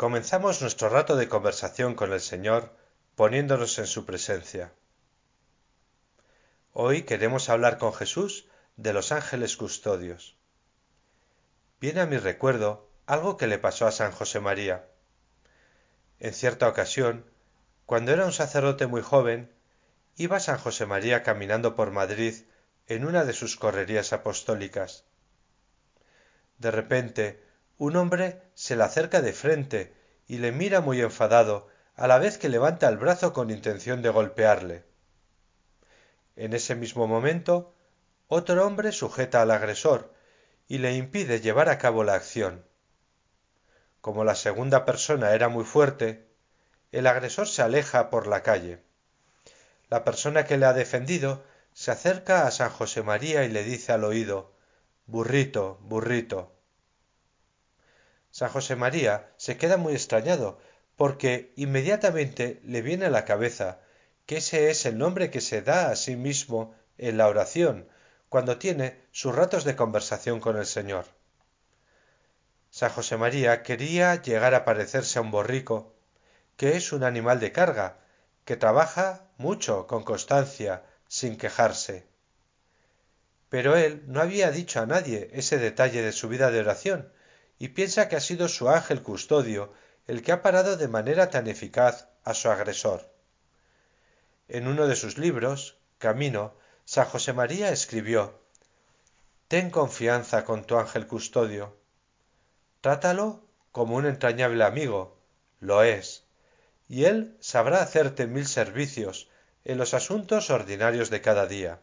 comenzamos nuestro rato de conversación con el Señor poniéndonos en su presencia. Hoy queremos hablar con Jesús de los ángeles custodios. Viene a mi recuerdo algo que le pasó a San José María. En cierta ocasión, cuando era un sacerdote muy joven, iba San José María caminando por Madrid en una de sus correrías apostólicas. De repente, un hombre se le acerca de frente y le mira muy enfadado, a la vez que levanta el brazo con intención de golpearle. En ese mismo momento, otro hombre sujeta al agresor y le impide llevar a cabo la acción. Como la segunda persona era muy fuerte, el agresor se aleja por la calle. La persona que le ha defendido se acerca a San José María y le dice al oído Burrito, burrito. San José María se queda muy extrañado porque inmediatamente le viene a la cabeza que ese es el nombre que se da a sí mismo en la oración cuando tiene sus ratos de conversación con el Señor. San José María quería llegar a parecerse a un borrico, que es un animal de carga, que trabaja mucho con constancia, sin quejarse. Pero él no había dicho a nadie ese detalle de su vida de oración, y piensa que ha sido su ángel custodio el que ha parado de manera tan eficaz a su agresor. En uno de sus libros, Camino, San José María escribió Ten confianza con tu ángel custodio. Trátalo como un entrañable amigo, lo es, y él sabrá hacerte mil servicios en los asuntos ordinarios de cada día.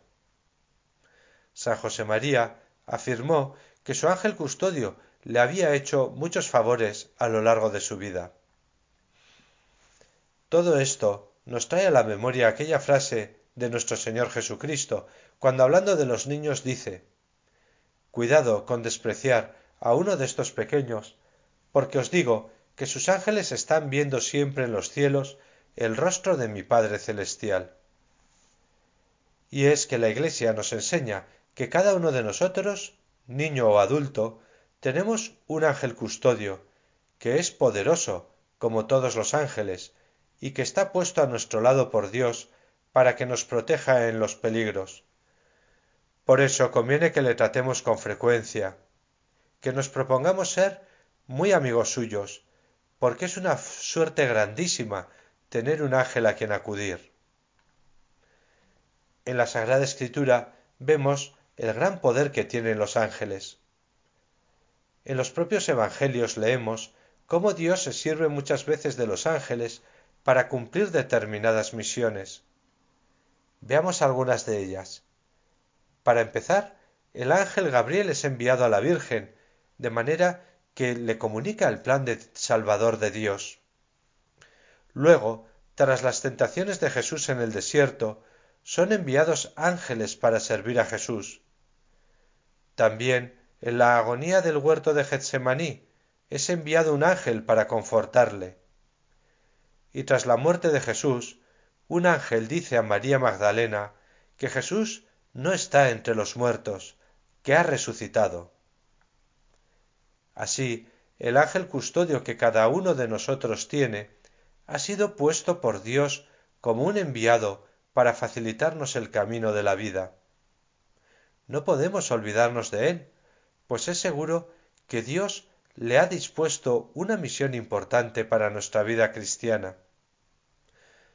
San José María afirmó que su ángel custodio le había hecho muchos favores a lo largo de su vida. Todo esto nos trae a la memoria aquella frase de nuestro Señor Jesucristo, cuando hablando de los niños dice Cuidado con despreciar a uno de estos pequeños, porque os digo que sus ángeles están viendo siempre en los cielos el rostro de mi Padre Celestial. Y es que la Iglesia nos enseña que cada uno de nosotros, niño o adulto, tenemos un ángel custodio, que es poderoso, como todos los ángeles, y que está puesto a nuestro lado por Dios para que nos proteja en los peligros. Por eso conviene que le tratemos con frecuencia, que nos propongamos ser muy amigos suyos, porque es una suerte grandísima tener un ángel a quien acudir. En la Sagrada Escritura vemos el gran poder que tienen los ángeles. En los propios Evangelios leemos cómo Dios se sirve muchas veces de los ángeles para cumplir determinadas misiones. Veamos algunas de ellas. Para empezar, el ángel Gabriel es enviado a la Virgen, de manera que le comunica el plan de Salvador de Dios. Luego, tras las tentaciones de Jesús en el desierto, son enviados ángeles para servir a Jesús. También en la agonía del huerto de Getsemaní es enviado un ángel para confortarle. Y tras la muerte de Jesús, un ángel dice a María Magdalena que Jesús no está entre los muertos, que ha resucitado. Así, el ángel custodio que cada uno de nosotros tiene ha sido puesto por Dios como un enviado para facilitarnos el camino de la vida. No podemos olvidarnos de él, pues es seguro que Dios le ha dispuesto una misión importante para nuestra vida cristiana.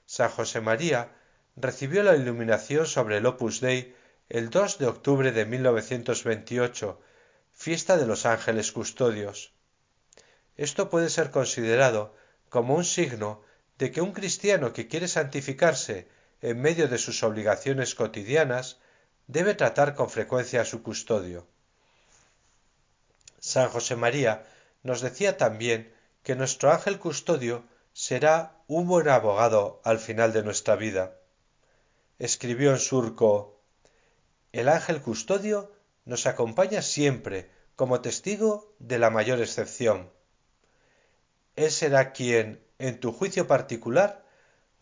San José María recibió la iluminación sobre el Opus Dei el 2 de octubre de 1928, fiesta de los ángeles custodios. Esto puede ser considerado como un signo de que un cristiano que quiere santificarse en medio de sus obligaciones cotidianas debe tratar con frecuencia a su custodio. San José María nos decía también que nuestro ángel custodio será un buen abogado al final de nuestra vida. Escribió en surco El ángel custodio nos acompaña siempre como testigo de la mayor excepción. Él será quien, en tu juicio particular,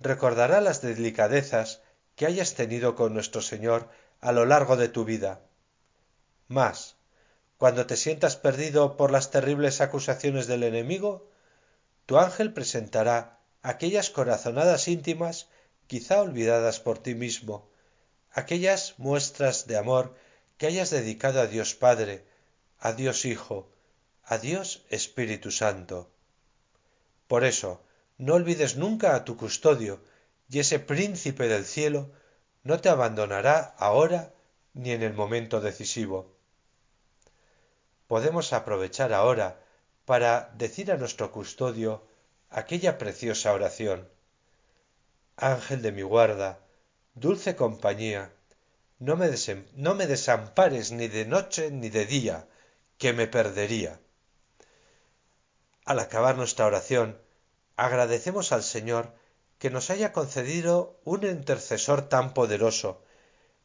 recordará las delicadezas que hayas tenido con nuestro Señor a lo largo de tu vida. Más, cuando te sientas perdido por las terribles acusaciones del enemigo, tu ángel presentará aquellas corazonadas íntimas quizá olvidadas por ti mismo aquellas muestras de amor que hayas dedicado a Dios Padre, a Dios Hijo, a Dios Espíritu Santo. Por eso, no olvides nunca a tu custodio, y ese príncipe del cielo no te abandonará ahora ni en el momento decisivo. Podemos aprovechar ahora para decir a nuestro custodio aquella preciosa oración. Ángel de mi guarda, dulce compañía, no me, no me desampares ni de noche ni de día, que me perdería. Al acabar nuestra oración, agradecemos al Señor que nos haya concedido un intercesor tan poderoso,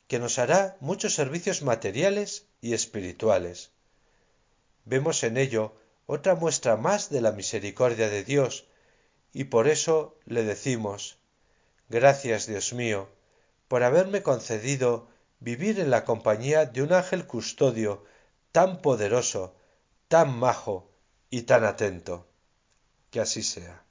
que nos hará muchos servicios materiales y espirituales. Vemos en ello otra muestra más de la misericordia de Dios, y por eso le decimos Gracias, Dios mío, por haberme concedido vivir en la compañía de un ángel custodio tan poderoso, tan majo y tan atento. Que así sea.